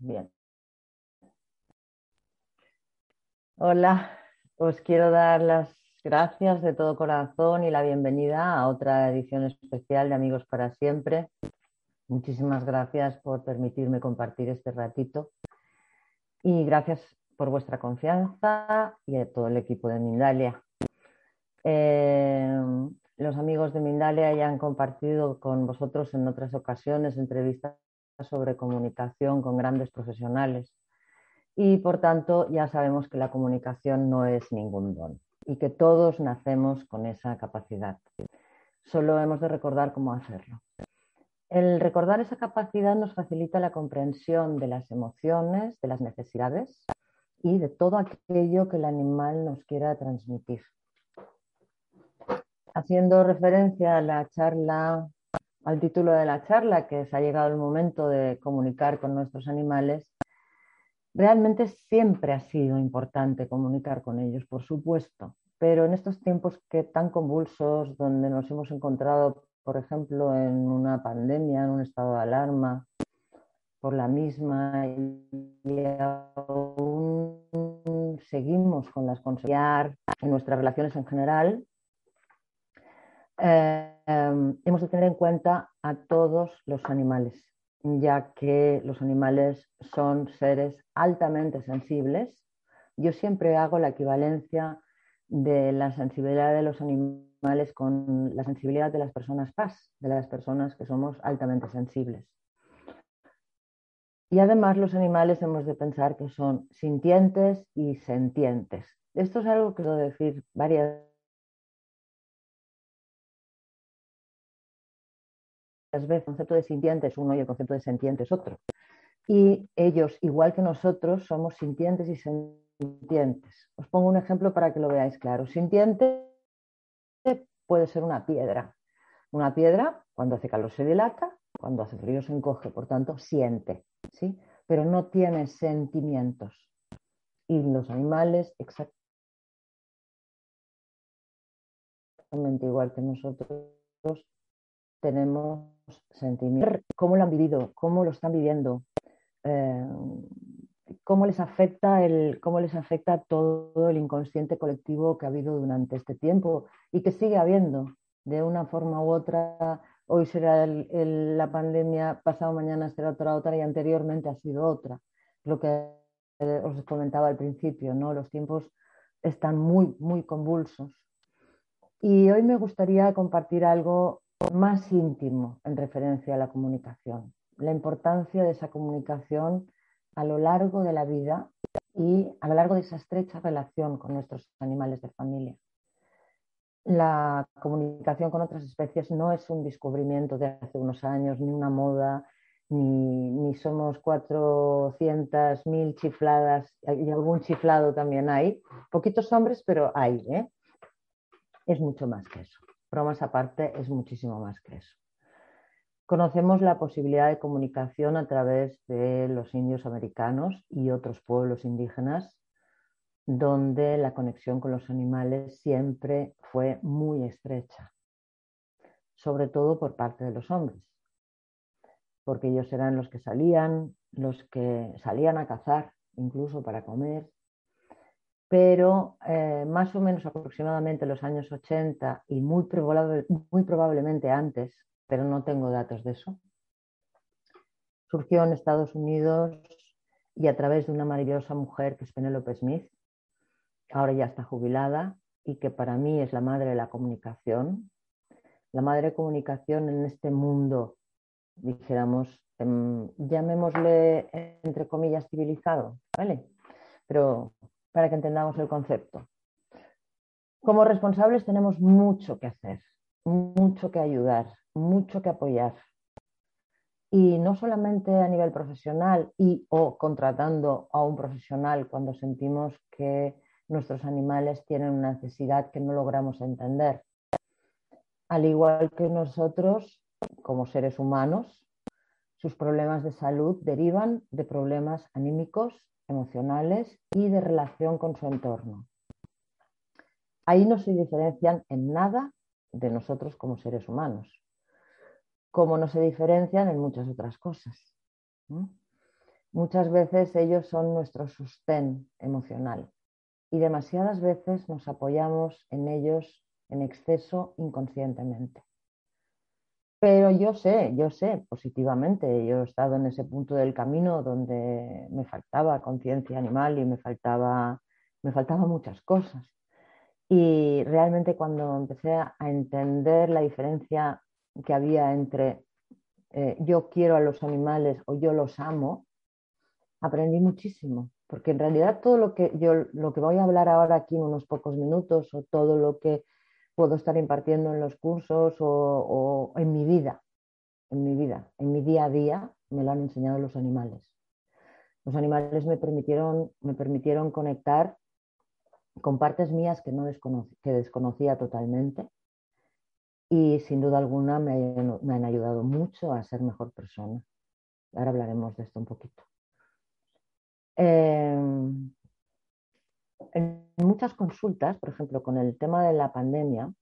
Bien. Hola, os quiero dar las gracias de todo corazón y la bienvenida a otra edición especial de Amigos para Siempre. Muchísimas gracias por permitirme compartir este ratito y gracias por vuestra confianza y a todo el equipo de Mindalia. Eh, los amigos de Mindalia ya han compartido con vosotros en otras ocasiones entrevistas sobre comunicación con grandes profesionales y por tanto ya sabemos que la comunicación no es ningún don y que todos nacemos con esa capacidad. Solo hemos de recordar cómo hacerlo. El recordar esa capacidad nos facilita la comprensión de las emociones, de las necesidades y de todo aquello que el animal nos quiera transmitir. Haciendo referencia a la charla al título de la charla, que se ha llegado el momento de comunicar con nuestros animales, realmente siempre ha sido importante comunicar con ellos, por supuesto, pero en estos tiempos que tan convulsos, donde nos hemos encontrado, por ejemplo, en una pandemia, en un estado de alarma, por la misma, y aún seguimos con las consecuencias en nuestras relaciones en general, eh, hemos de tener en cuenta a todos los animales, ya que los animales son seres altamente sensibles. Yo siempre hago la equivalencia de la sensibilidad de los animales con la sensibilidad de las personas paz, de las personas que somos altamente sensibles. Y además los animales hemos de pensar que son sintientes y sentientes. Esto es algo que quiero decir varias veces el concepto de sintiente es uno y el concepto de sentiente es otro. Y ellos, igual que nosotros, somos sintientes y sentientes. Os pongo un ejemplo para que lo veáis claro. Sintiente puede ser una piedra. Una piedra, cuando hace calor se dilata, cuando hace frío se encoge, por tanto, siente, ¿sí? Pero no tiene sentimientos. Y los animales, exactamente igual que nosotros, tenemos sentimientos, cómo lo han vivido, cómo lo están viviendo, eh, cómo, les afecta el, cómo les afecta todo el inconsciente colectivo que ha habido durante este tiempo y que sigue habiendo de una forma u otra. Hoy será la pandemia, pasado mañana será otra otra y anteriormente ha sido otra. Lo que os comentaba al principio, ¿no? Los tiempos están muy, muy convulsos. Y hoy me gustaría compartir algo más íntimo en referencia a la comunicación, la importancia de esa comunicación a lo largo de la vida y a lo largo de esa estrecha relación con nuestros animales de familia. La comunicación con otras especies no es un descubrimiento de hace unos años, ni una moda, ni, ni somos 400.000 chifladas, y algún chiflado también hay. Poquitos hombres, pero hay. ¿eh? Es mucho más que eso bromas aparte, es muchísimo más que eso. Conocemos la posibilidad de comunicación a través de los indios americanos y otros pueblos indígenas, donde la conexión con los animales siempre fue muy estrecha, sobre todo por parte de los hombres, porque ellos eran los que salían, los que salían a cazar, incluso para comer, pero eh, más o menos aproximadamente los años 80 y muy, probable, muy probablemente antes, pero no tengo datos de eso, surgió en Estados Unidos y a través de una maravillosa mujer que es Penelope Smith, ahora ya está jubilada y que para mí es la madre de la comunicación, la madre de comunicación en este mundo, dijéramos, em, llamémosle entre comillas civilizado, ¿vale? Pero para que entendamos el concepto. Como responsables tenemos mucho que hacer, mucho que ayudar, mucho que apoyar. Y no solamente a nivel profesional y o contratando a un profesional cuando sentimos que nuestros animales tienen una necesidad que no logramos entender. Al igual que nosotros, como seres humanos, sus problemas de salud derivan de problemas anímicos, emocionales y de relación con su entorno. Ahí no se diferencian en nada de nosotros como seres humanos, como no se diferencian en muchas otras cosas. Muchas veces ellos son nuestro sostén emocional y demasiadas veces nos apoyamos en ellos en exceso inconscientemente. Pero yo sé, yo sé positivamente, yo he estado en ese punto del camino donde me faltaba conciencia animal y me faltaba, me faltaban muchas cosas. Y realmente cuando empecé a entender la diferencia que había entre eh, yo quiero a los animales o yo los amo, aprendí muchísimo porque en realidad todo lo que yo lo que voy a hablar ahora aquí en unos pocos minutos o todo lo que puedo estar impartiendo en los cursos o, en mi vida, en mi vida, en mi día a día, me lo han enseñado los animales. Los animales me permitieron, me permitieron conectar con partes mías que, no que desconocía totalmente y sin duda alguna me, me han ayudado mucho a ser mejor persona. Ahora hablaremos de esto un poquito. Em, en muchas consultas, por ejemplo, con el tema de la pandemia,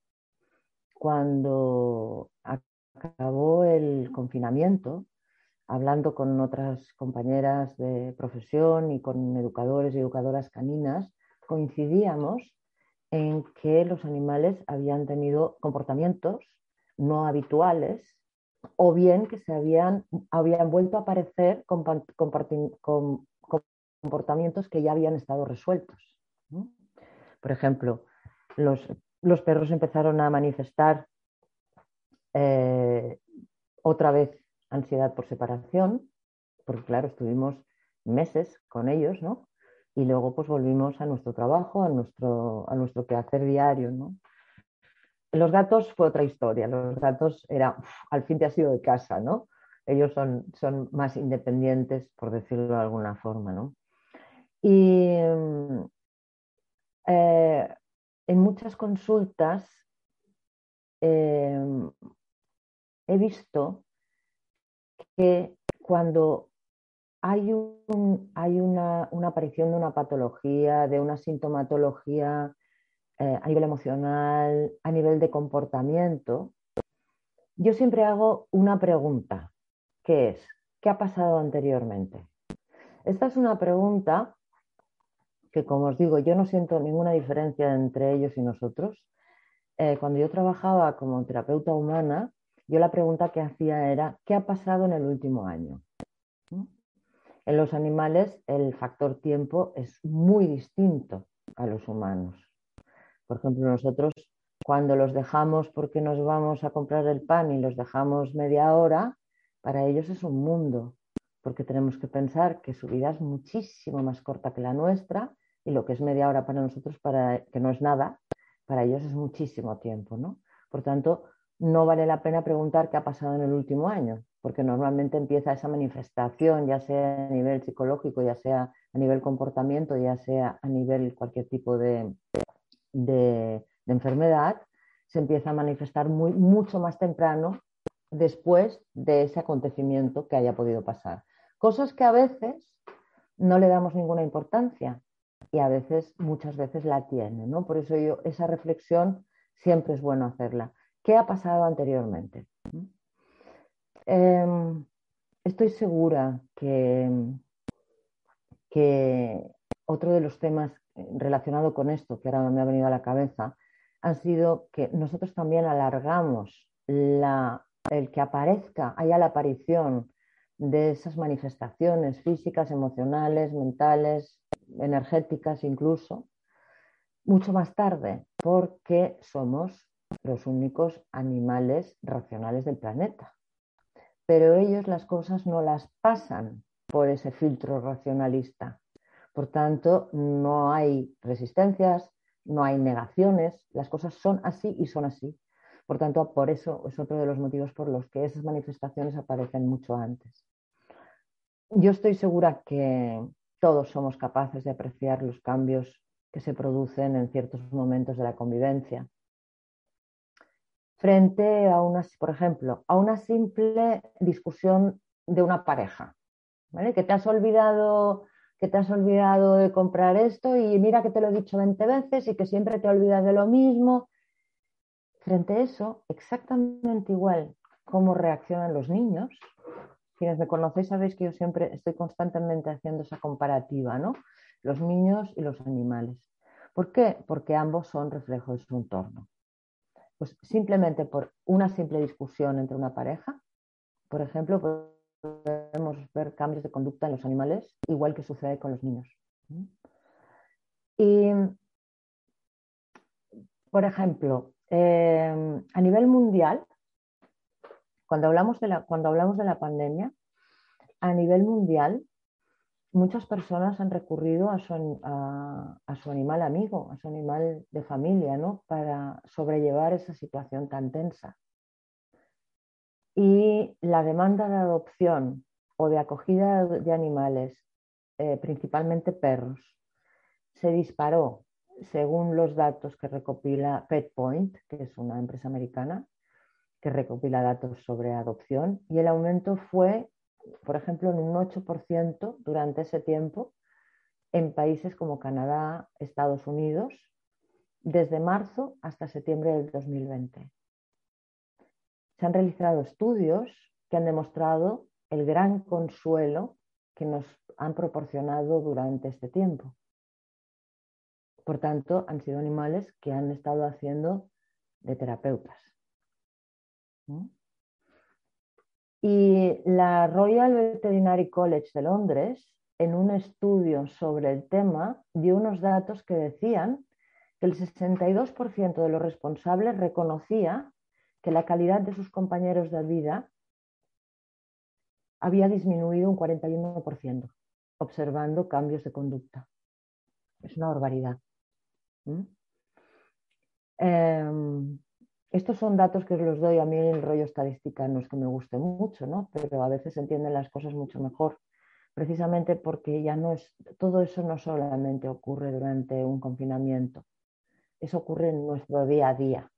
cuando acabó el confinamiento, hablando con otras compañeras de profesión y con educadores y educadoras caninas, coincidíamos en que los animales habían tenido comportamientos no habituales o bien que se habían, habían vuelto a aparecer comportamientos que ya habían estado resueltos. Por ejemplo, los, los, perros empezaron a manifestar eh, otra vez ansiedad por separación, porque claro, estuvimos meses con ellos, ¿no? Y luego pues volvimos a nuestro trabajo, a nuestro, a nuestro quehacer diario, ¿no? Los gatos fue otra historia. Los gatos era, al fin te has ido de casa, ¿no? Ellos son, son más independientes, por decirlo de alguna forma, ¿no? Y eh, en muchas consultas em, he visto que cuando hay, hay una, aparición de una patología, de una sintomatología eh, a nivel emocional, a nivel de comportamiento, yo siempre hago una pregunta, que es, ¿qué ha pasado anteriormente? Esta es una pregunta que como os digo, yo no siento ninguna diferencia entre ellos y nosotros. Eh, cuando yo trabajaba como terapeuta humana, yo la pregunta que hacía era, ¿qué ha pasado en el último año? En los animales el factor tiempo es muy distinto a los humanos. Por ejemplo, nosotros cuando los dejamos porque nos vamos a comprar el pan y los dejamos media hora, para ellos es un mundo porque tenemos que pensar que su vida es muchísimo más corta que la nuestra y lo que es media hora para nosotros, para, que no es nada, para ellos es muchísimo tiempo, ¿no? Por tanto, no vale la pena preguntar qué ha pasado en el último año, porque normalmente empieza esa manifestación, ya sea a nivel psicológico, ya sea a nivel comportamiento, ya sea a nivel cualquier tipo de, de, enfermedad, se empieza a manifestar muy, mucho más temprano después de ese acontecimiento que haya podido pasar. Cosas que a veces no le damos ninguna importancia y a veces, muchas veces la tiene, ¿no? Por eso yo, esa reflexión siempre es bueno hacerla. ¿Qué ha pasado anteriormente? Em, estoy segura que, que otro de los temas relacionado con esto, que ahora me ha venido a la cabeza, han sido que nosotros también alargamos la, el que aparezca, haya la aparición de esas manifestaciones físicas, emocionales, mentales, energéticas incluso, mucho más tarde, porque somos los únicos animales racionales del planeta. Pero ellos las cosas no las pasan por ese filtro racionalista. Por tanto, no hay resistencias, no hay negaciones, las cosas son así y son así. Por tanto, por eso es otro de los motivos por los que esas manifestaciones aparecen mucho antes. Yo estoy segura que todos somos capaces de apreciar los cambios que se producen en ciertos momentos de la convivencia. Frente a una, por ejemplo, a una simple discusión de una pareja, que te has olvidado que te has olvidado de comprar esto y mira que te lo he dicho 20 veces y que siempre te olvidas de lo mismo. Frente a eso, exactamente igual cómo reaccionan los niños. Quienes me conocéis sabéis que yo siempre estoy constantemente haciendo esa comparativa, ¿no? Los niños y los animales. ¿Por qué? Porque ambos son reflejos de su entorno. Pues simplemente por una simple discusión entre una pareja, por ejemplo, podemos ver cambios de conducta en los animales, igual que sucede con los niños. Y, por ejemplo, eh, a nivel mundial, cuando hablamos, de la, cuando hablamos de la pandemia, a nivel mundial, muchas personas han recurrido a su, a su, animal amigo, a su animal de familia, ¿no? Para sobrellevar esa situación tan tensa y la demanda de adopción o de acogida de animales, eh, principalmente perros, se disparó según los datos que recopila PetPoint, que es una empresa americana que recopila datos sobre adopción, y el aumento fue, por ejemplo, en un 8% durante ese tiempo en países como Canadá, Estados Unidos, desde marzo hasta septiembre del 2020 se han realizado estudios que han demostrado el gran consuelo que nos han proporcionado durante este tiempo. Por tanto, han sido animales que han estado haciendo de terapeutas. Y la Royal Veterinary College de Londres, en un estudio sobre el tema, dio unos datos que decían que el 62% de los responsables reconocía que la calidad de sus compañeros de vida había disminuido un 41%, observando cambios de conducta. Es una barbaridad. Em, estos son datos que os los doy a mí el rollo estadística, no es que me guste mucho, ¿no? pero a veces entienden las cosas mucho mejor, precisamente porque ya no es, todo eso no solamente ocurre durante un confinamiento, eso ocurre en nuestro día a día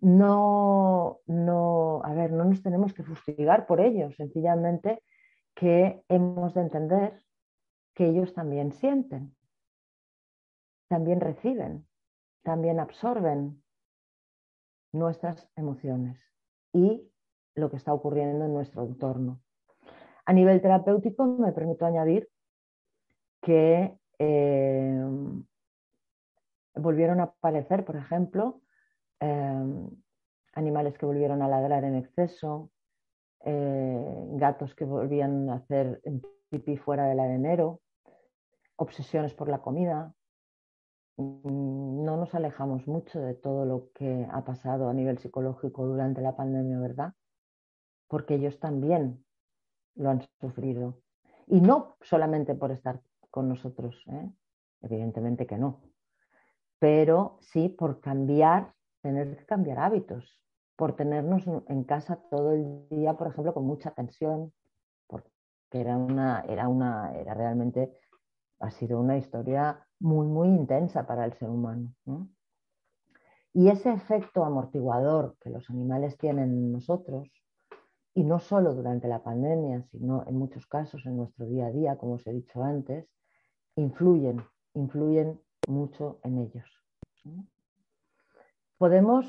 no, no, a ver, no nos tenemos que fustigar por ello, sencillamente que hemos de entender que ellos también sienten, también reciben, también absorben nuestras emociones y lo que está ocurriendo en nuestro entorno. A nivel terapéutico, me permito añadir que eh, volvieron a aparecer, por ejemplo, Em, animales que volvieron a ladrar en exceso, eh, gatos que volvían a hacer pipí fuera del arenero, obsesiones por la comida. Mm, no nos alejamos mucho de todo lo que ha pasado a nivel psicológico durante la pandemia, ¿verdad? Porque ellos también lo han sufrido. Y no solamente por estar con nosotros, ¿eh? evidentemente que no, pero sí por cambiar tener que cambiar hábitos, por tenernos en casa todo el día, por ejemplo, con mucha tensión, porque era una, era una, era realmente, ha sido una historia muy, muy intensa para el ser humano. Y ese efecto amortiguador que los animales tienen en nosotros, y no solo durante la pandemia, sino en muchos casos en nuestro día a día, como os he dicho antes, influyen, influyen mucho en ellos. Podemos,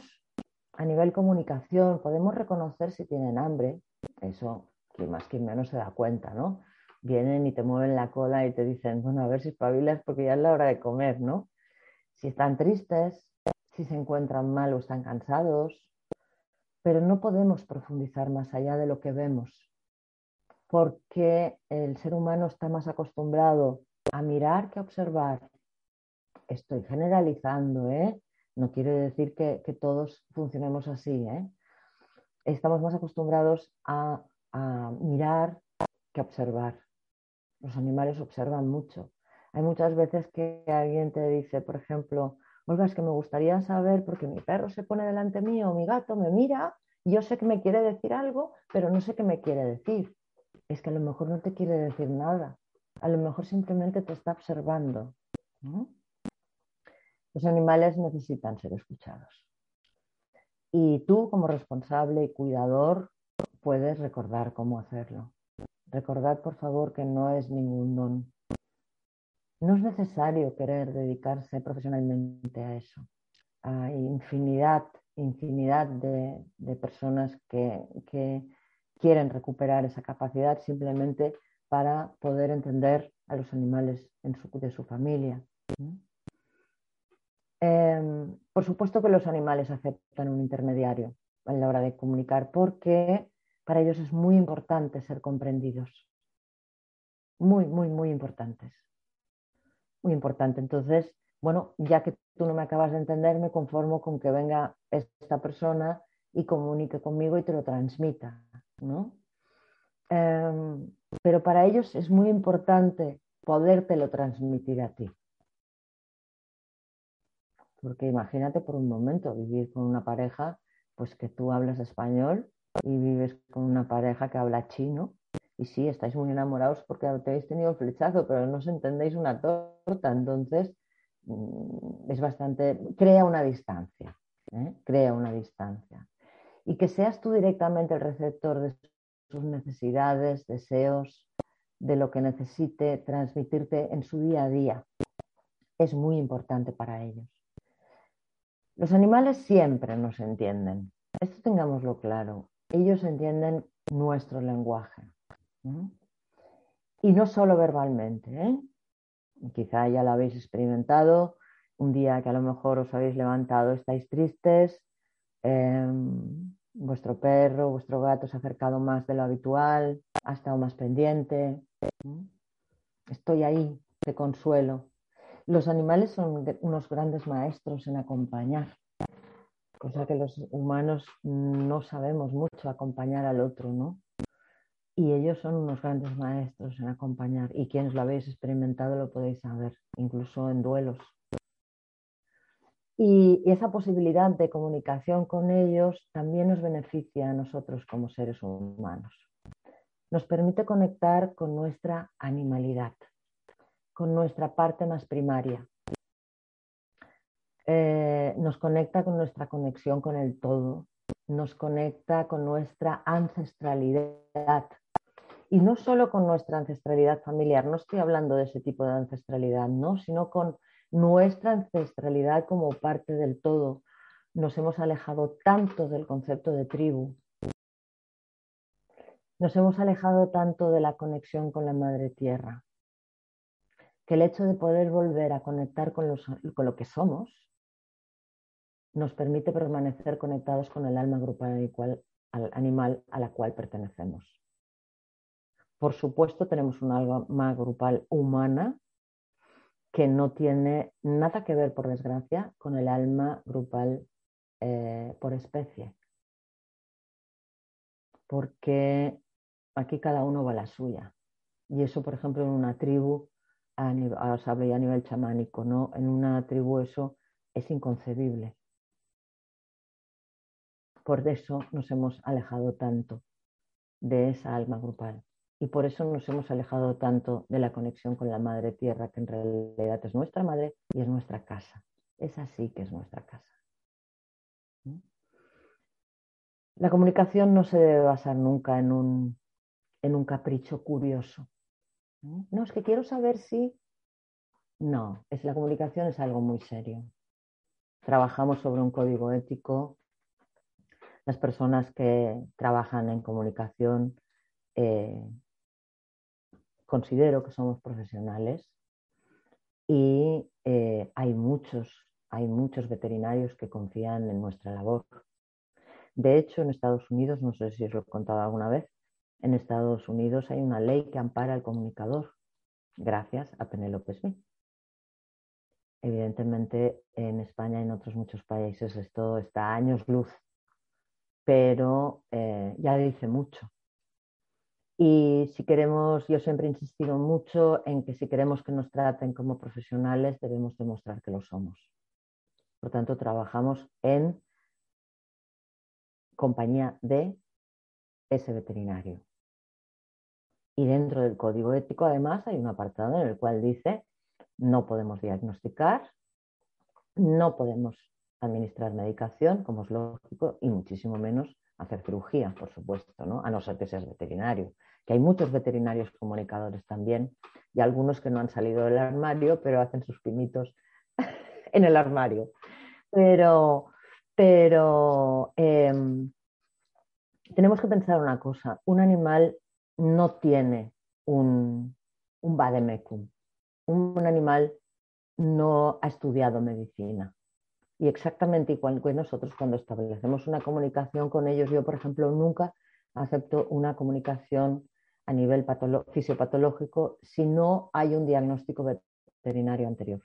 a nivel comunicación, podemos reconocer si tienen hambre, eso quien más quien menos se da cuenta, ¿no? Vienen y te mueven la cola y te dicen, bueno, a ver si espabilas porque ya es la hora de comer, ¿no? Si están tristes, si se encuentran mal o están cansados, pero no podemos profundizar más allá de lo que vemos, porque el ser humano está más acostumbrado a mirar que a observar. Estoy generalizando, ¿eh? No quiere decir que, todos funcionemos así, ¿eh? Estamos más acostumbrados a, a mirar que observar. Los animales observan mucho. Hay muchas veces que alguien te dice, por ejemplo, Olga, es que me gustaría saber, porque mi perro se pone delante mío, mi gato me mira, y yo sé que me quiere decir algo, pero no sé qué me quiere decir. Es que a lo mejor no te quiere decir nada. A lo mejor simplemente te está observando. Los animales necesitan ser escuchados. Y tú, como responsable y cuidador, puedes recordar cómo hacerlo. Recordad, por favor, que no es ningún don. No es necesario querer dedicarse profesionalmente a eso. Hay infinidad, infinidad de, personas que, quieren recuperar esa capacidad simplemente para poder entender a los animales de su familia. Eh, por supuesto que los animales aceptan un intermediario a la hora de comunicar porque para ellos es muy importante ser comprendidos. Muy, muy, muy importantes. Muy importante. Entonces, bueno, ya que tú no me acabas de entender, me conformo con que venga esta persona y comunique conmigo y te lo transmita, ¿no? Eh, pero para ellos es muy importante podértelo transmitir a ti. Porque imagínate por un momento vivir con una pareja, pues que tú hablas español y vives con una pareja que habla chino y sí, estáis muy enamorados porque te habéis tenido el flechazo, pero no os entendéis una torta, entonces mm, es bastante, crea una distancia, ¿eh? crea una distancia. Y que seas tú directamente el receptor de sus necesidades, deseos, de lo que necesite transmitirte en su día a día, es muy importante para ellos. Los animales siempre nos entienden, esto tengámoslo claro ellos entienden nuestro lenguaje. Y no solo verbalmente. ¿eh? Quizá ya lo habéis experimentado, un día que a lo mejor os habéis levantado, estáis tristes, em, vuestro perro, vuestro gato se ha acercado más de lo habitual, ha estado más pendiente. Estoy ahí, te consuelo. Los animales son unos grandes maestros en acompañar cosa que los humanos no sabemos mucho acompañar al otro, ¿no? Y ellos son unos grandes maestros en acompañar y quienes lo habéis experimentado lo podéis saber, incluso en duelos. Y, esa posibilidad de comunicación con ellos también nos beneficia a nosotros como seres humanos. Nos permite conectar con nuestra animalidad, con nuestra parte más primaria, eh, nos conecta con nuestra conexión con el todo, nos conecta con nuestra ancestralidad. Y no solo con nuestra ancestralidad familiar, no estoy hablando de ese tipo de ancestralidad, ¿no? sino con nuestra ancestralidad como parte del todo. Nos hemos alejado tanto del concepto de tribu, nos hemos alejado tanto de la conexión con la madre tierra, que el hecho de poder volver a conectar con, con lo que somos, nos permite permanecer conectados con el alma grupal al animal a la cual pertenecemos. Por supuesto, tenemos un alma grupal humana que no tiene nada que ver, por desgracia, con el alma grupal eh, por especie. Porque aquí cada uno va a la suya. Y eso, por ejemplo, en una tribu, a nivel, a nivel chamánico, ¿no? En una tribu eso es inconcebible. Por eso nos hemos alejado tanto de esa alma grupal. Y por eso nos hemos alejado tanto de la conexión con la Madre Tierra, que en realidad es nuestra madre y es nuestra casa. Es así que es nuestra casa. La comunicación no se debe basar nunca en un, en un capricho curioso. No, es que quiero saber si... No, es, la comunicación es algo muy serio. Trabajamos sobre un código ético las personas que trabajan en comunicación eh, considero que somos profesionales y eh, hay muchos, hay muchos veterinarios que confían en nuestra labor. De hecho, en Estados Unidos, no sé si os lo he contado alguna vez, en Estados Unidos hay una ley que ampara al comunicador, gracias a Penélope Smith. Evidentemente, en España y en otros muchos países esto está a años luz, pero eh, ya dice mucho. Y si queremos, yo siempre he insistido mucho en que si queremos que nos traten como profesionales, debemos demostrar que lo somos. Por tanto, trabajamos en compañía de ese veterinario. Y dentro del código ético, además, hay un apartado en el cual dice, no podemos diagnosticar, no podemos administrar medicación, como es lógico, y muchísimo menos hacer cirugía, por supuesto, ¿no? a no ser que seas veterinario que hay muchos veterinarios comunicadores también y algunos que no han salido del armario, pero hacen sus pinitos en el armario. Pero, pero em, tenemos que pensar una cosa, un animal no tiene un, un vademecum, un animal no ha estudiado medicina. Y exactamente igual que nosotros cuando establecemos una comunicación con ellos, yo por ejemplo nunca acepto una comunicación a nivel fisiopatológico si no hay un diagnóstico veterinario anterior.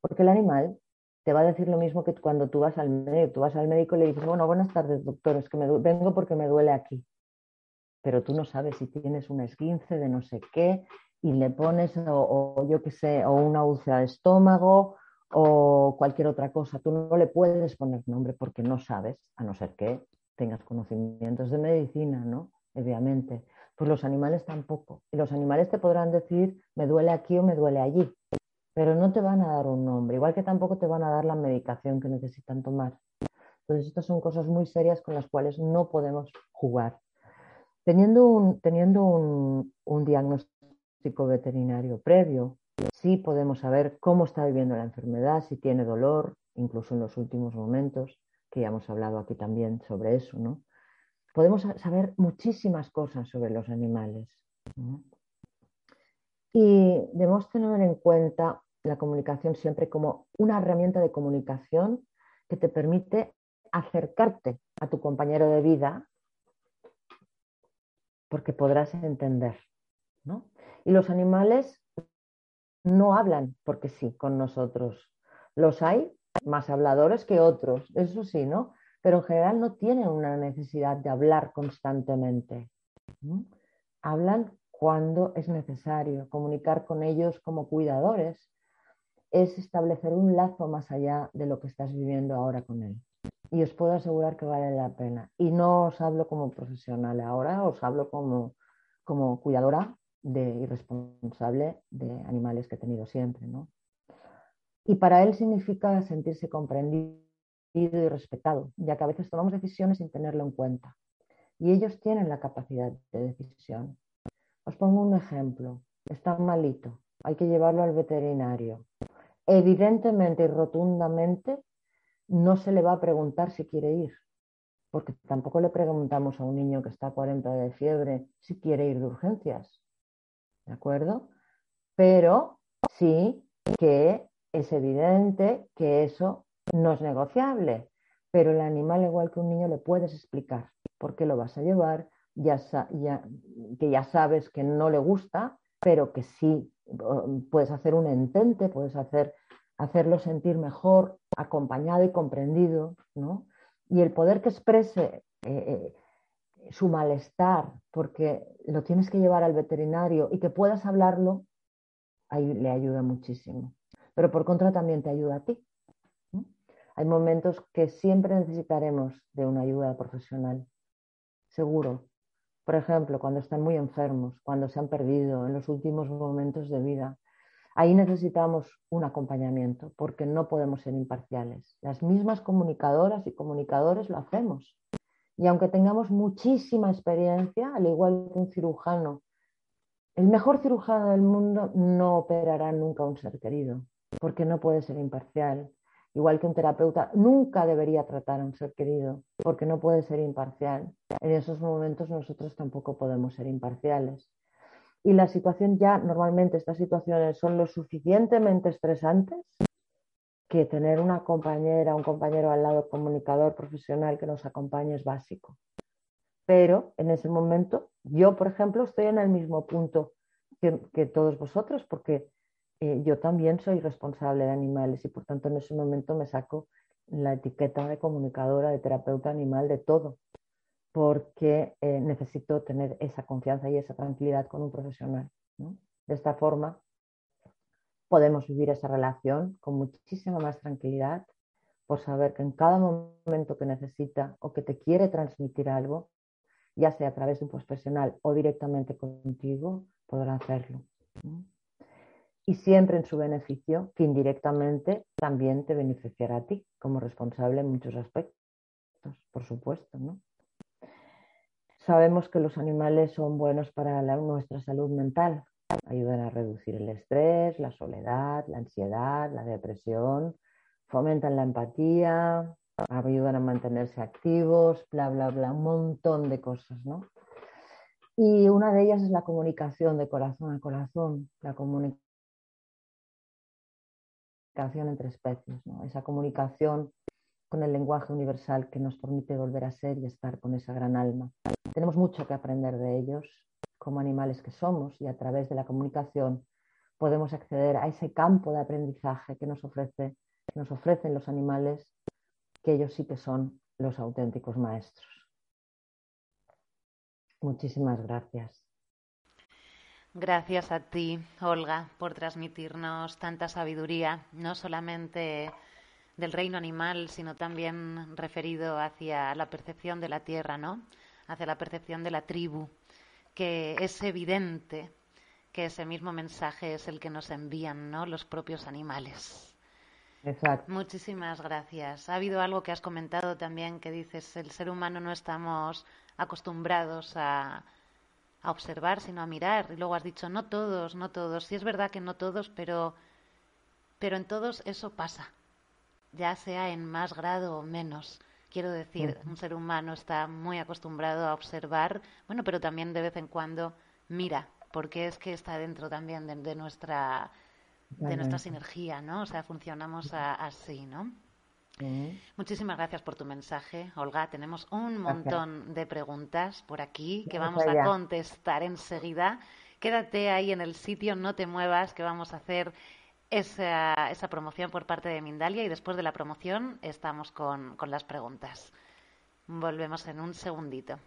Porque el animal te va a decir lo mismo que cuando tú vas al médico. Tú vas al médico y le dices, bueno, buenas tardes, doctor, es que me vengo porque me duele aquí. Pero tú no sabes si tienes un esguince de no sé qué y le pones, o, yo qué sé, o una úlcera de estómago o cualquier otra cosa. Tú no le puedes poner nombre porque no sabes, a no ser que tengas conocimientos de medicina, ¿no? Obviamente. Pues los animales tampoco. Y los animales te podrán decir, me duele aquí o me duele allí, pero no te van a dar un nombre, igual que tampoco te van a dar la medicación que necesitan tomar. Entonces, estas son cosas muy serias con las cuales no podemos jugar. Teniendo un, teniendo un, un diagnóstico veterinario previo, sí podemos saber cómo está viviendo la enfermedad, si tiene dolor, incluso en los últimos momentos, que ya hemos hablado aquí también sobre eso, ¿no? podemos saber muchísimas cosas sobre los animales. Y debemos tener en cuenta la comunicación siempre como una herramienta de comunicación que te permite acercarte a tu compañero de vida porque podrás entender. Y los animales no hablan porque sí con nosotros. Los hay más habladores que otros, eso sí, ¿no? pero en general no tienen una necesidad de hablar constantemente. Hablan cuando es necesario. Comunicar con ellos como cuidadores es establecer un lazo más allá de lo que estás viviendo ahora con él. Y os puedo asegurar que vale la pena. Y no os hablo como profesional ahora, os hablo como, como cuidadora de, y responsable de animales que he tenido siempre. ¿no? Y para él significa sentirse comprendido y respetado, ya que a veces tomamos decisiones sin tenerlo en cuenta. Y ellos tienen la capacidad de decisión. Os pongo un ejemplo. Está malito, hay que llevarlo al veterinario. Evidentemente y rotundamente no se le va a preguntar si quiere ir, porque tampoco le preguntamos a un niño que está a 40 de fiebre si quiere ir de urgencias. ¿De acuerdo? Pero sí que es evidente que eso no es negociable, pero el animal, igual que un niño, le puedes explicar por qué lo vas a llevar, ya, que ya sabes que no le gusta, pero que sí puedes hacer un entente, puedes hacer, hacerlo sentir mejor, acompañado y comprendido, ¿no? Y el poder que exprese eh, eh, su malestar, porque lo tienes que llevar al veterinario y que puedas hablarlo, ahí le ayuda muchísimo. Pero por contra también te ayuda a ti, hay momentos que siempre necesitaremos de una ayuda profesional, seguro. Por ejemplo, cuando están muy enfermos, cuando se han perdido en los últimos momentos de vida. Ahí necesitamos un acompañamiento porque no podemos ser imparciales. Las mismas comunicadoras y comunicadores lo hacemos. Y aunque tengamos muchísima experiencia, al igual que un cirujano, el mejor cirujano del mundo no operará nunca a un ser querido porque no puede ser imparcial, igual que un terapeuta, nunca debería tratar a un ser querido porque no puede ser imparcial. En esos momentos nosotros tampoco podemos ser imparciales. y la situación ya, normalmente estas situaciones son lo suficientemente estresantes que tener una compañera, un compañero al lado, comunicador profesional que nos acompañe es básico. Pero en ese momento, yo, por ejemplo, estoy en el mismo punto que, todos vosotros, porque eh, yo también soy responsable de animales y por tanto en ese momento me saco la etiqueta de comunicadora, de terapeuta animal, de todo, porque eh, necesito tener esa confianza y esa tranquilidad con un profesional. De esta forma podemos vivir esa relación con muchísima más tranquilidad por saber que en cada momento que necesita o que te quiere transmitir algo, ya sea a través de un profesional o directamente contigo, podrá hacerlo. Y siempre en su beneficio, que indirectamente también te beneficiará a ti como responsable en muchos aspectos, por supuesto. ¿no? Sabemos que los animales son buenos para nuestra salud mental, ayudan a reducir el estrés, la soledad, la ansiedad, la depresión, fomentan la empatía, ayudan a mantenerse activos, bla, bla, bla, un montón de cosas, ¿no? Y una de ellas es la comunicación de corazón a corazón, la comunicación entre especies, ¿no? esa comunicación con el lenguaje universal que nos permite volver a ser y estar con esa gran alma. Tenemos mucho que aprender de ellos como animales que somos y a través de la comunicación podemos acceder a ese campo de aprendizaje que nos, ofrece, ofrecen los animales, que ellos sí que son los auténticos maestros. Muchísimas gracias. Gracias a ti, Olga, por transmitirnos tanta sabiduría, no solamente del reino animal, sino también referido hacia la percepción de la tierra, ¿no? Hacia la percepción de la tribu, que es evidente que ese mismo mensaje es el que nos envían, ¿no? Los propios animales. Exacto. Muchísimas gracias. Ha habido algo que has comentado también que dices, el ser humano no estamos acostumbrados a, observar, sino a mirar. Y luego has dicho, no todos, no todos. Sí es verdad que no todos, pero, pero en todos eso pasa, ya sea en más grado o menos. Quiero decir, un ser humano está muy acostumbrado a observar, bueno, pero también de vez en cuando mira, porque es que está dentro también de, nuestra de nuestra sinergia, ¿no? O sea, funcionamos así, ¿no? Muchísimas gracias por tu mensaje, Olga. Tenemos un montón de preguntas por aquí que vamos a contestar enseguida. Quédate ahí en el sitio, no te muevas, que vamos a hacer esa, esa promoción por parte de Mindalia y después de la promoción estamos con, con las preguntas. Volvemos en un segundito.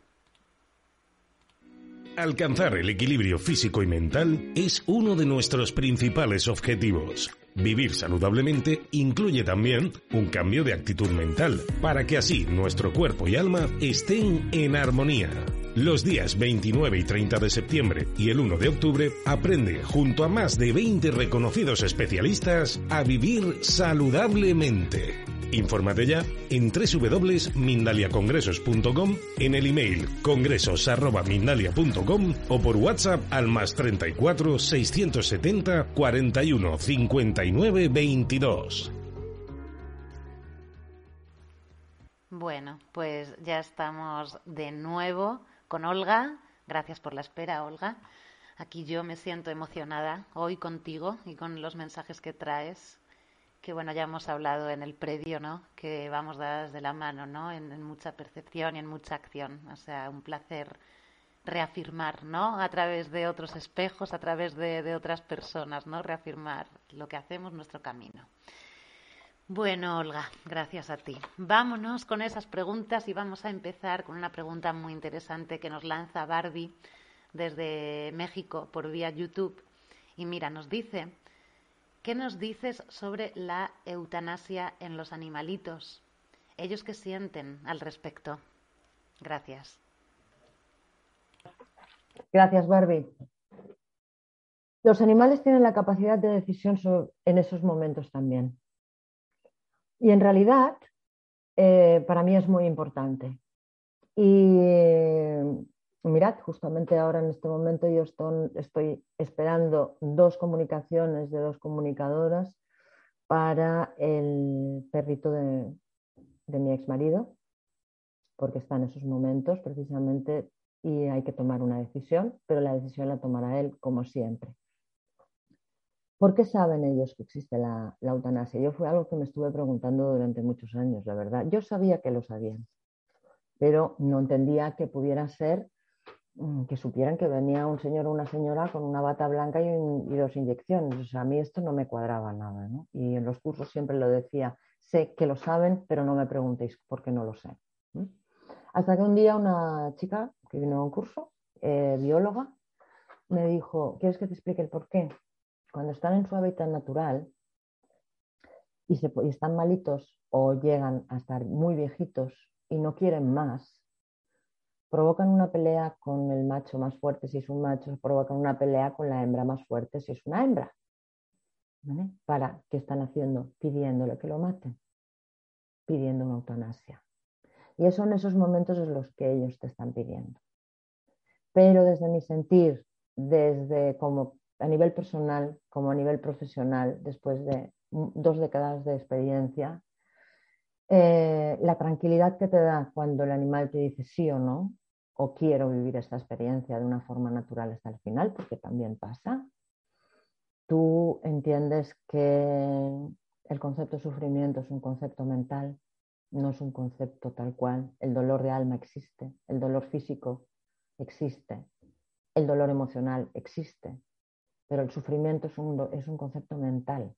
Alcanzar el equilibrio físico y mental es uno de nuestros principales objetivos. Vivir saludablemente incluye también un cambio de actitud mental, para que así nuestro cuerpo y alma estén en armonía. Los días 29 y 30 de septiembre y el 1 de octubre aprende junto a más de 20 reconocidos especialistas a vivir saludablemente. Infórmate ya en www.mindaliacongresos.com, en el email congresos.mindalia.com o por WhatsApp al más 34 670 41 59 22. Bueno, pues ya estamos de nuevo con Olga. Gracias por la espera, Olga. Aquí yo me siento emocionada hoy contigo y con los mensajes que traes. Que bueno, ya hemos hablado en el predio, ¿no? Que vamos dadas de la mano, ¿no? En, mucha percepción y en mucha acción. O sea, un placer reafirmar, ¿no? A través de otros espejos, a través de, otras personas, ¿no? Reafirmar lo que hacemos, nuestro camino. Bueno, Olga, gracias a ti. Vámonos con esas preguntas y vamos a empezar con una pregunta muy interesante que nos lanza Barbie desde México por vía YouTube. Y mira, nos dice, ¿qué nos dices sobre la eutanasia en los animalitos? ¿Ellos qué sienten al respecto? Gracias. Gracias, Barbie. Los animales tienen la capacidad de decisión en esos momentos también. Y en realidad, eh, para mí es muy importante. Y mirad, justamente ahora en este momento yo estoy, esperando dos comunicaciones de dos comunicadoras para el perrito de, mi ex marido, porque está en esos momentos precisamente y hay que tomar una decisión, pero la decisión la tomará él como siempre. ¿Por qué saben ellos que existe la, la, eutanasia? Yo fue algo que me estuve preguntando durante muchos años, la verdad. Yo sabía que lo sabían, pero no entendía que pudiera ser mm, que supieran que venía un señor o una señora con una bata blanca y, y, dos inyecciones. O sea, a mí esto no me cuadraba nada, ¿no? Y en los cursos siempre lo decía, sé que lo saben, pero no me preguntéis porque no lo sé. Hasta que un día una chica vino a un curso, eh, bióloga, me dijo, ¿quieres que te explique el por qué? Cuando están en su hábitat natural y, se, están malitos o llegan a estar muy viejitos y no quieren más, provocan una pelea con el macho más fuerte si es un macho, provocan una pelea con la hembra más fuerte si es una hembra. ¿Para qué están haciendo? Pidiéndole que lo maten, pidiendo una eutanasia. Y son esos momentos en los que ellos te están pidiendo. Pero desde mi sentir, desde como a nivel personal como a nivel profesional, después de dos décadas de experiencia, eh, la tranquilidad que te da cuando el animal te dice sí o no, o quiero vivir esta experiencia de una forma natural hasta el final, porque también pasa, tú entiendes que el concepto de sufrimiento es un concepto mental, no es un concepto tal cual. El dolor de alma existe, el dolor físico existe, el dolor emocional existe, pero el sufrimiento es un, es un concepto mental,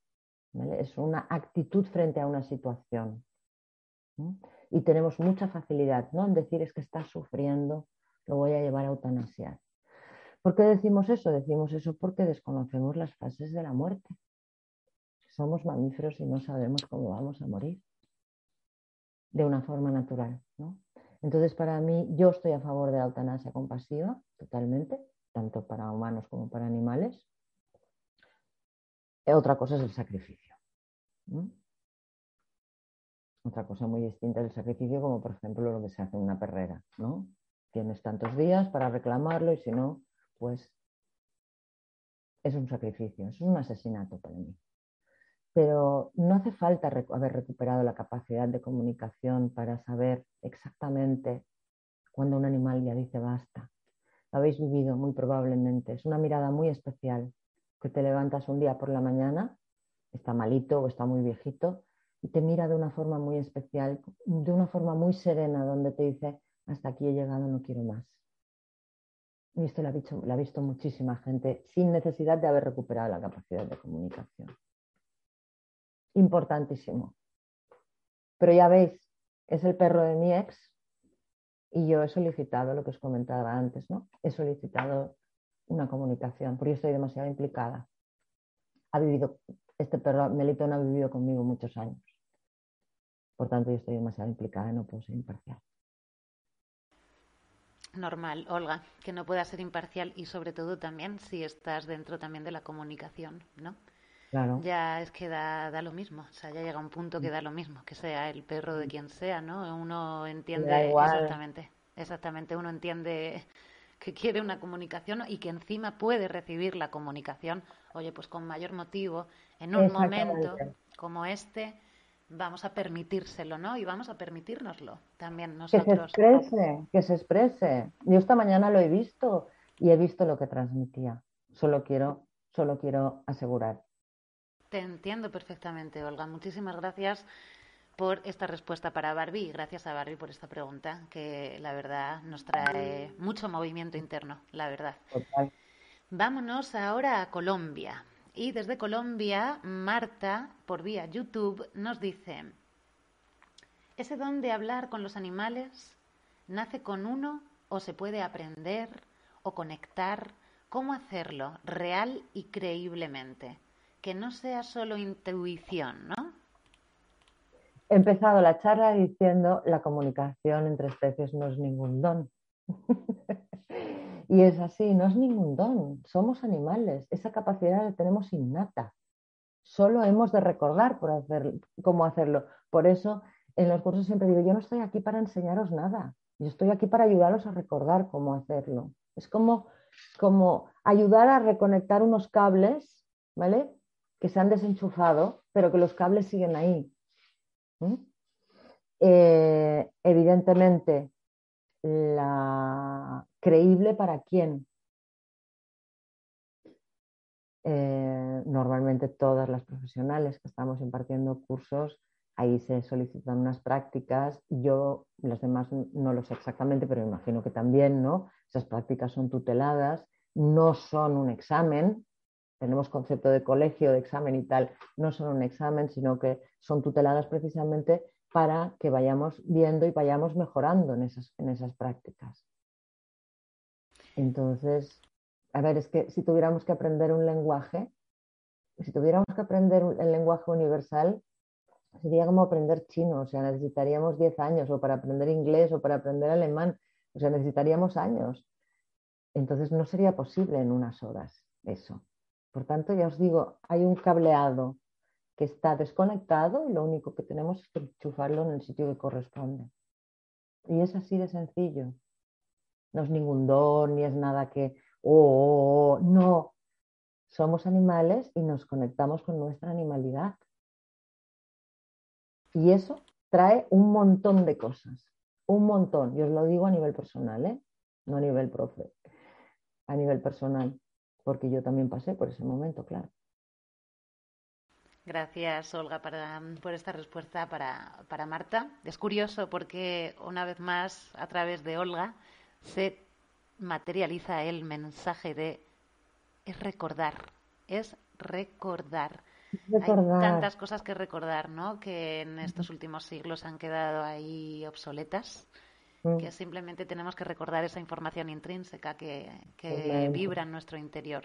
es una actitud frente a una situación. Y tenemos mucha facilidad ¿no? en decir es que estás sufriendo, lo voy a llevar a eutanasiar. ¿Por qué decimos eso? Decimos eso porque desconocemos las fases de la muerte. Somos mamíferos y no sabemos cómo vamos a morir de una forma natural. ¿no? Entonces, para mí, yo estoy a favor de la eutanasia compasiva, totalmente, tanto para humanos como para animales. Otra cosa es el sacrificio. Otra cosa muy distinta es el sacrificio, como por ejemplo lo que se hace en una perrera. ¿no? Tienes tantos días para reclamarlo y si no, pues es un sacrificio, es un asesinato para mí. Pero no hace falta haber recuperado la capacidad de comunicación para saber exactamente cuando un animal ya dice basta. Lo habéis vivido muy probablemente. Es una mirada muy especial que te levantas un día por la mañana, está malito o está muy viejito, y te mira de una forma muy especial, de una forma muy serena, donde te dice, hasta aquí he llegado, no quiero más. Y esto lo ha, visto, lo ha visto muchísima gente sin necesidad de haber recuperado la capacidad de comunicación. Importantísimo. Pero ya veis, es el perro de mi ex y yo he solicitado lo que os comentaba antes, ¿no? He solicitado una comunicación, porque estoy demasiado implicada. Ha vivido, este perro, Melito, no ha vivido conmigo muchos años. Por tanto, yo estoy demasiado implicada y no puedo ser imparcial normal, Olga, que no pueda ser imparcial y sobre todo también si estás dentro también de la comunicación, ¿no? Claro. Ya es que da, da, lo mismo, o sea, ya llega un punto que da lo mismo, que sea el perro de quien sea, ¿no? Uno entiende exactamente, exactamente, uno entiende que quiere una comunicación y que encima puede recibir la comunicación, oye, pues con mayor motivo, en un momento como este, vamos a permitírselo, ¿no? Y vamos a permitírnoslo también nosotros. Que se exprese, que se exprese. Yo esta mañana lo he visto y he visto lo que transmitía. Solo quiero, solo quiero asegurar. Te entiendo perfectamente, Olga. Muchísimas gracias por esta respuesta para Barbie y gracias a Barbie por esta pregunta, que la verdad nos trae mucho movimiento interno, la verdad. Total. Vámonos ahora a Colombia. Y desde Colombia, Marta, por vía YouTube, nos dice, ¿ese don de hablar con los animales nace con uno o se puede aprender o conectar? ¿Cómo hacerlo real y creíblemente? Que no sea solo intuición, ¿no? He empezado la charla diciendo la comunicación entre especies no es ningún don. Y es así, no es ningún don, somos animales, esa capacidad la tenemos innata. Solo hemos de recordar por hacer, cómo hacerlo. Por eso en los cursos siempre digo, yo no estoy aquí para enseñaros nada, yo estoy aquí para ayudaros a recordar cómo hacerlo. Es como, como ayudar a reconectar unos cables, ¿vale? Que se han desenchufado, pero que los cables siguen ahí. Eh, evidentemente, la creíble para quién. Eh, normalmente todas las profesionales que estamos impartiendo cursos, ahí se solicitan unas prácticas. Yo, las demás no lo sé exactamente, pero imagino que también, ¿no? Esas prácticas son tuteladas, no son un examen. Tenemos concepto de colegio, de examen y tal, no son un examen, sino que son tuteladas precisamente para que vayamos viendo y vayamos mejorando en esas, en esas prácticas. Entonces, a ver, es que si tuviéramos que aprender un lenguaje, si tuviéramos que aprender el lenguaje universal, sería como aprender chino, o sea, necesitaríamos 10 años, o para aprender inglés, o para aprender alemán, o sea, necesitaríamos años. Entonces no sería posible en unas horas eso. Por tanto, ya os digo, hay un cableado que está desconectado y lo único que tenemos es que enchufarlo en el sitio que corresponde. Y es así de sencillo. No es ningún don, ni es nada que, oh, oh, oh, no. Somos animales y nos conectamos con nuestra animalidad. Y eso trae un montón de cosas, un montón. Y os lo digo a nivel personal, ¿eh? no a nivel profe, a nivel personal, porque yo también pasé por ese momento, claro. Gracias, Olga, por esta respuesta para, para, Marta. Es curioso porque, una vez más, a través de Olga, se materializa el mensaje de es recordar, es recordar. Hay tantas cosas que recordar, ¿no? Que en estos últimos siglos han quedado ahí obsoletas, mm. que simplemente tenemos que recordar esa información intrínseca que, que vibra en nuestro interior.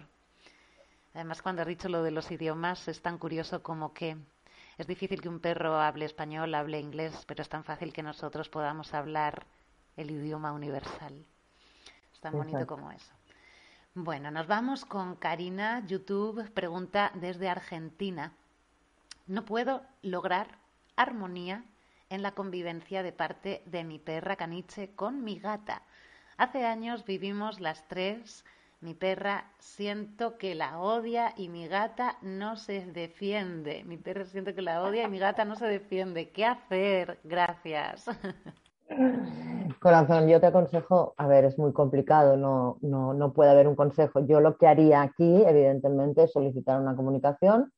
Además, cuando has dicho lo de los idiomas, es tan curioso como que es difícil que un perro hable español, hable inglés, pero es tan fácil que nosotros podamos hablar el idioma universal. Es tan bonito como eso. Bueno, nos vamos con Karina. YouTube pregunta desde Argentina. No puedo lograr armonía en la convivencia de parte de mi perra caniche con mi gata. Hace años vivimos las tres mi perra siento que la odia y mi gata no se defiende. Mi perra siento que la odia y mi gata no se defiende. ¿Qué hacer? Gracias. Corazón, yo te aconsejo, a ver, es muy complicado, no, no, no puede haber un consejo. Yo lo que haría aquí, evidentemente, es solicitar una comunicación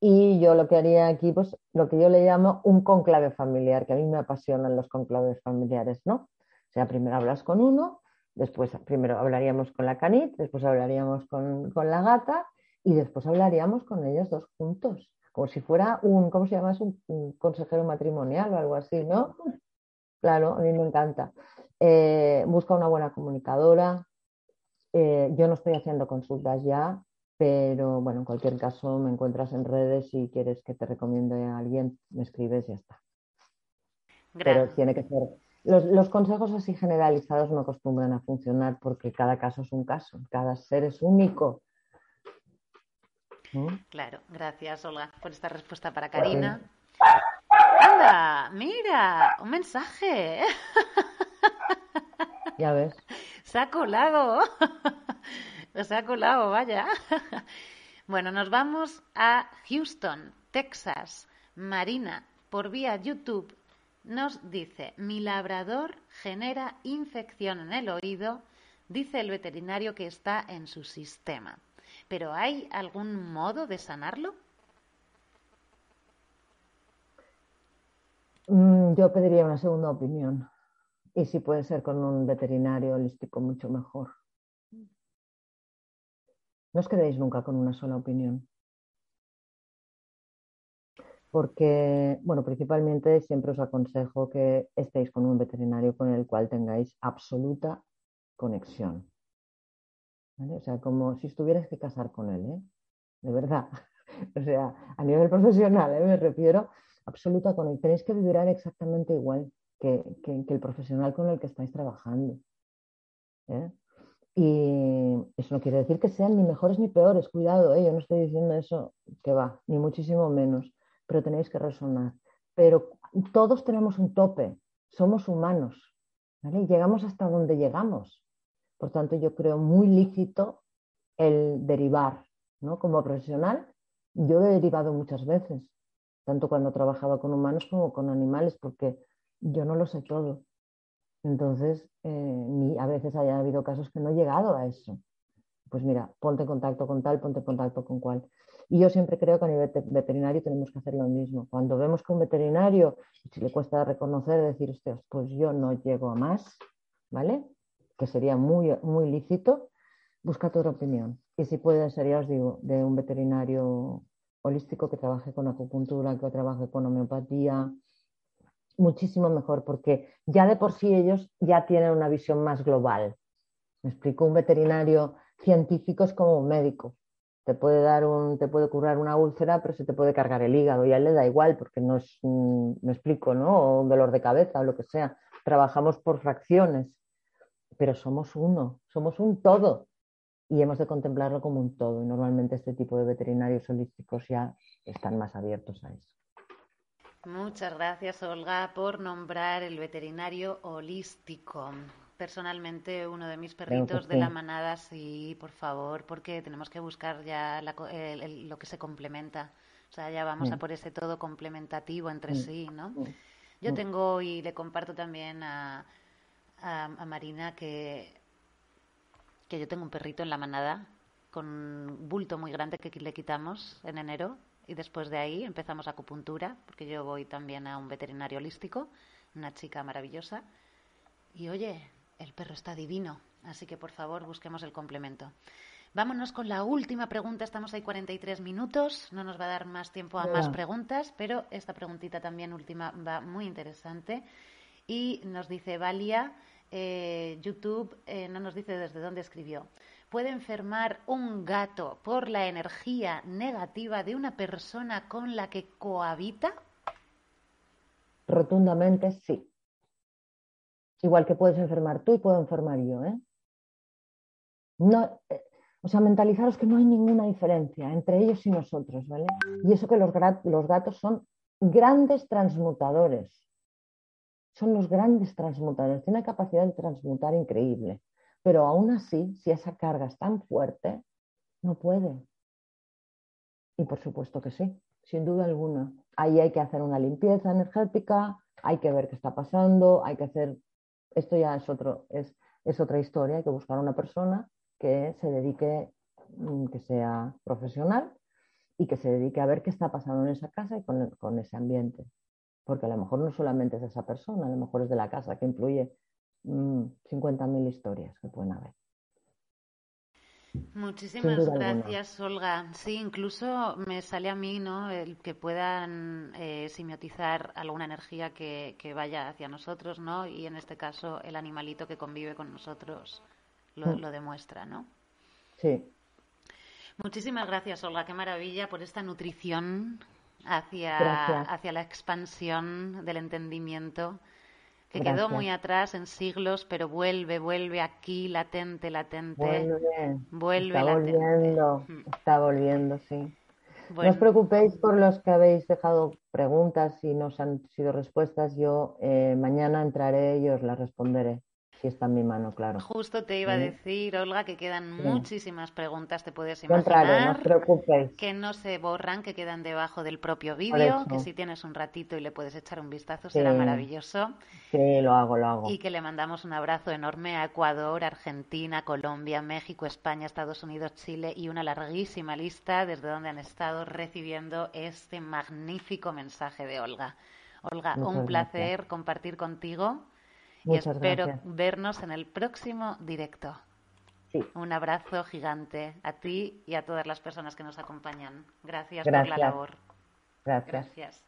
y yo lo que haría aquí, pues lo que yo le llamo un conclave familiar, que a mí me apasionan los conclaves familiares, ¿no? O sea, primero hablas con uno, Después, primero hablaríamos con la canit, después hablaríamos con, la gata y después hablaríamos con ellos dos juntos, como si fuera un, ¿cómo se llama? Un, consejero matrimonial o algo así, ¿no? Claro, a mí me encanta. Eh, busca una buena comunicadora. Eh, yo no estoy haciendo consultas ya, pero bueno, en cualquier caso me encuentras en redes si quieres que te recomiende a alguien, me escribes y ya está. Pero tiene que ser los, consejos así generalizados no acostumbran a funcionar porque cada caso es un caso, cada ser es único. Claro, gracias Olga por esta respuesta para Karina. ¡Anda! ¡Mira! ¡Un mensaje! Ya ves. Se ha colado. Se ha colado, vaya. Bueno, nos vamos a Houston, Texas. Marina, por vía YouTube nos dice, mi labrador genera infección en el oído, dice el veterinario que está en su sistema. ¿Pero hay algún modo de sanarlo? Mm, yo pediría una segunda opinión. Y si puede ser con un veterinario holístico, mucho mejor. No os quedéis nunca con una sola opinión porque, bueno, principalmente siempre os aconsejo que estéis con un veterinario con el cual tengáis absoluta conexión. O sea, como si estuvieras que casar con él, ¿eh? De verdad. o sea, a nivel profesional, ¿eh? me refiero, absoluta conexión. Tenéis que vibrar exactamente igual que, el profesional con el que estáis trabajando. ¿eh? Y eso no quiere decir que sean ni mejores ni peores, cuidado, ¿eh? yo no estoy diciendo eso que va, ni muchísimo menos pero tenéis que resonar. Pero todos tenemos un tope, somos humanos, ¿vale? llegamos hasta donde llegamos. Por tanto, yo creo muy lícito el derivar, ¿no? Como profesional, yo he derivado muchas veces, tanto cuando trabajaba con humanos como con animales, porque yo no lo sé todo. Entonces, eh, ni a veces haya habido casos que no he llegado a eso. Pues mira, ponte en contacto con tal, ponte en contacto con cual. Y yo siempre creo que a nivel veterinario tenemos que hacer lo mismo. Cuando vemos que un veterinario, si le cuesta reconocer, decir, hostias, pues yo no llego a más, ¿vale? Que sería muy, muy lícito, busca otra opinión. Y si puede ser, ya os digo, de un veterinario holístico que trabaje con acupuntura, que trabaje con homeopatía, muchísimo mejor, porque ya de por sí ellos ya tienen una visión más global. Me explico, un veterinario científico es como un médico. Te puede dar un, te puede curar una úlcera, pero se te puede cargar el hígado y a él le da igual, porque no es, me explico, ¿no? O un dolor de cabeza o lo que sea. Trabajamos por fracciones, pero somos uno, somos un todo y hemos de contemplarlo como un todo. Y normalmente este tipo de veterinarios holísticos ya están más abiertos a eso. Muchas gracias, Olga, por nombrar el veterinario holístico. Personalmente, uno de mis perritos de la manada, sí, por favor, porque tenemos que buscar ya lo que se complementa. O sea, ya vamos a por ese todo complementativo entre sí, ¿no? Yo tengo, y le comparto también a, a Marina, que que yo tengo un perrito en la manada con un bulto muy grande que le quitamos en enero y después de ahí empezamos acupuntura, porque yo voy también a un veterinario holístico, una chica maravillosa. Y oye, el perro está divino, así que por favor busquemos el complemento. Vámonos con la última pregunta, estamos ahí 43 minutos, no nos va a dar más tiempo a más preguntas, pero esta preguntita también última va muy interesante. Y nos dice Valia, eh, YouTube eh, no nos dice desde dónde escribió. ¿Puede enfermar un gato por la energía negativa de una persona con la que cohabita? Rotundamente sí. Igual que puedes enfermar tú y puedo enfermar yo. ¿eh? No, o sea, mentalizaros que no hay ninguna diferencia entre ellos y nosotros, ¿vale? Y eso que los, los gatos son grandes transmutadores son los grandes transmutadores, tienen capacidad de transmutar increíble, pero aún así, si esa carga es tan fuerte, no puede. Y por supuesto que sí, sin duda alguna. Ahí hay que hacer una limpieza energética, hay que ver qué está pasando, hay que hacer, esto ya es, otro, es, es otra historia, hay que buscar una persona que se dedique, mm, que sea profesional y que se dedique a ver qué está pasando en esa casa y con, con ese ambiente porque a lo mejor no solamente es de esa persona, a lo mejor es de la casa, que influye 50.000 mm, historias que pueden haber. Muchísimas gracias, Olga. Sí, incluso me sale a mí, ¿no? El que puedan eh, simiotizar alguna energía que, vaya hacia nosotros, ¿no? Y en este caso, el animalito que convive con nosotros lo, mm. lo demuestra, ¿no? Sí. Muchísimas gracias, Olga. Qué maravilla por esta nutrición hacia, hacia la expansión del entendimiento que quedó muy atrás en siglos, pero vuelve, vuelve aquí, latente, latente. Vuelve, vuelve está volviendo, mm. está volviendo, sí. No os preocupéis por los que habéis dejado preguntas y no han sido respuestas. Yo eh, mañana entraré y os las responderé si está en mi mano, claro. Justo te iba a decir, Olga, que quedan muchísimas preguntas, te puedes imaginar. no os preocupéis. Que no se borran, que quedan debajo del propio vídeo, que si tienes un ratito y le puedes echar un vistazo, será maravilloso. Sí, lo hago, lo hago. Y que le mandamos un abrazo enorme a Ecuador, Argentina, Colombia, México, España, Estados Unidos, Chile y una larguísima lista desde donde han estado recibiendo este magnífico mensaje de Olga. Olga, un placer compartir contigo y espero vernos en el próximo directo. Un abrazo gigante a ti y a todas las personas que nos acompañan. Gracias, por la labor. Gracias. Gracias.